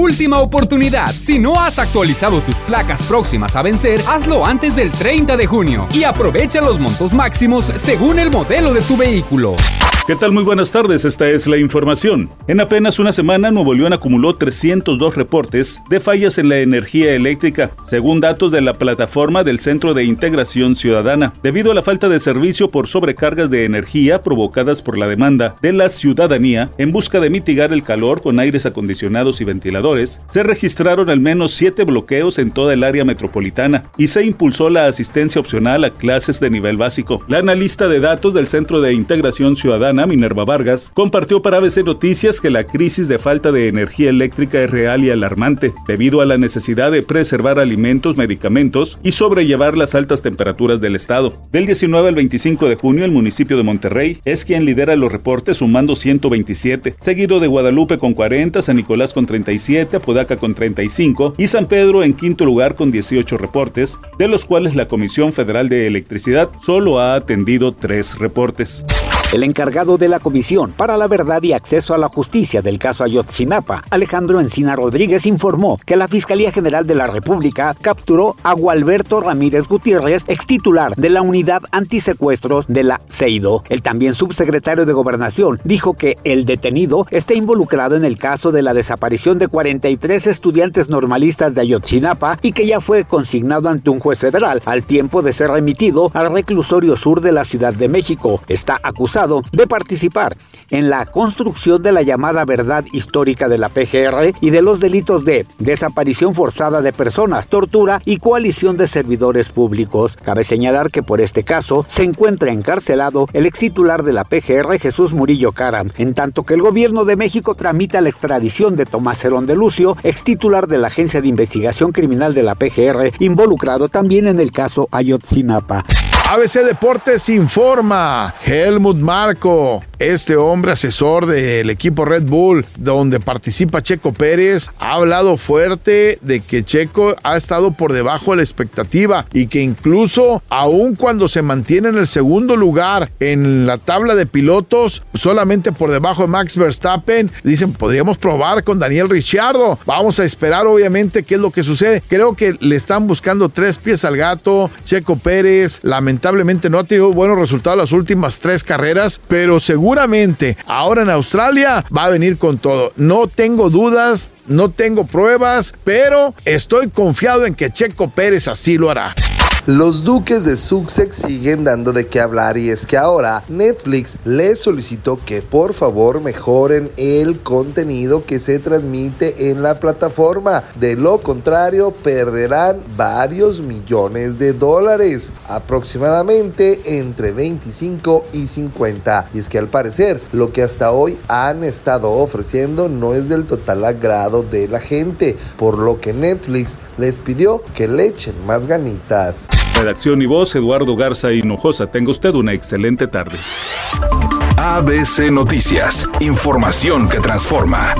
Última oportunidad. Si no has actualizado tus placas próximas a vencer, hazlo antes del 30 de junio y aprovecha los montos máximos según el modelo de tu vehículo. ¿Qué tal? Muy buenas tardes, esta es la información. En apenas una semana, Nuevo León acumuló 302 reportes de fallas en la energía eléctrica, según datos de la plataforma del Centro de Integración Ciudadana, debido a la falta de servicio por sobrecargas de energía provocadas por la demanda de la ciudadanía en busca de mitigar el calor con aires acondicionados y ventiladores, se registraron al menos siete bloqueos en toda el área metropolitana y se impulsó la asistencia opcional a clases de nivel básico. La analista de datos del Centro de Integración Ciudadana Minerva Vargas, compartió para ABC Noticias que la crisis de falta de energía eléctrica es real y alarmante, debido a la necesidad de preservar alimentos, medicamentos y sobrellevar las altas temperaturas del estado. Del 19 al 25 de junio, el municipio de Monterrey es quien lidera los reportes sumando 127, seguido de Guadalupe con 40, San Nicolás con 37, Apodaca con 35 y San Pedro en quinto lugar con 18 reportes, de los cuales la Comisión Federal de Electricidad solo ha atendido tres reportes. El encargado de la Comisión para la Verdad y Acceso a la Justicia del caso Ayotzinapa, Alejandro Encina Rodríguez, informó que la Fiscalía General de la República capturó a Gualberto Ramírez Gutiérrez, ex titular de la Unidad Antisecuestros de la CEIDO. El también subsecretario de Gobernación dijo que el detenido está involucrado en el caso de la desaparición de 43 estudiantes normalistas de Ayotzinapa y que ya fue consignado ante un juez federal al tiempo de ser remitido al reclusorio sur de la Ciudad de México. Está de participar en la construcción de la llamada verdad histórica de la PGR y de los delitos de desaparición forzada de personas, tortura y coalición de servidores públicos. Cabe señalar que por este caso se encuentra encarcelado el ex titular de la PGR Jesús Murillo Caram, en tanto que el gobierno de México tramita la extradición de Tomás Herón de Lucio, ex titular de la Agencia de Investigación Criminal de la PGR, involucrado también en el caso Ayotzinapa. ABC Deportes informa. Helmut Marco, este hombre asesor del equipo Red Bull, donde participa Checo Pérez, ha hablado fuerte de que Checo ha estado por debajo de la expectativa y que incluso aun cuando se mantiene en el segundo lugar en la tabla de pilotos, solamente por debajo de Max Verstappen, dicen podríamos probar con Daniel Ricciardo. Vamos a esperar obviamente qué es lo que sucede. Creo que le están buscando tres pies al gato. Checo Pérez, lamentablemente lamentablemente no ha tenido buenos resultados las últimas tres carreras, pero seguramente ahora en Australia va a venir con todo. No tengo dudas, no tengo pruebas, pero estoy confiado en que Checo Pérez así lo hará. Los duques de Sussex siguen dando de qué hablar y es que ahora Netflix les solicitó que por favor mejoren el contenido que se transmite en la plataforma. De lo contrario perderán varios millones de dólares, aproximadamente entre 25 y 50. Y es que al parecer lo que hasta hoy han estado ofreciendo no es del total agrado de la gente, por lo que Netflix les pidió que le echen más ganitas. Redacción y voz, Eduardo Garza Hinojosa. Tenga usted una excelente tarde. ABC Noticias, información que transforma.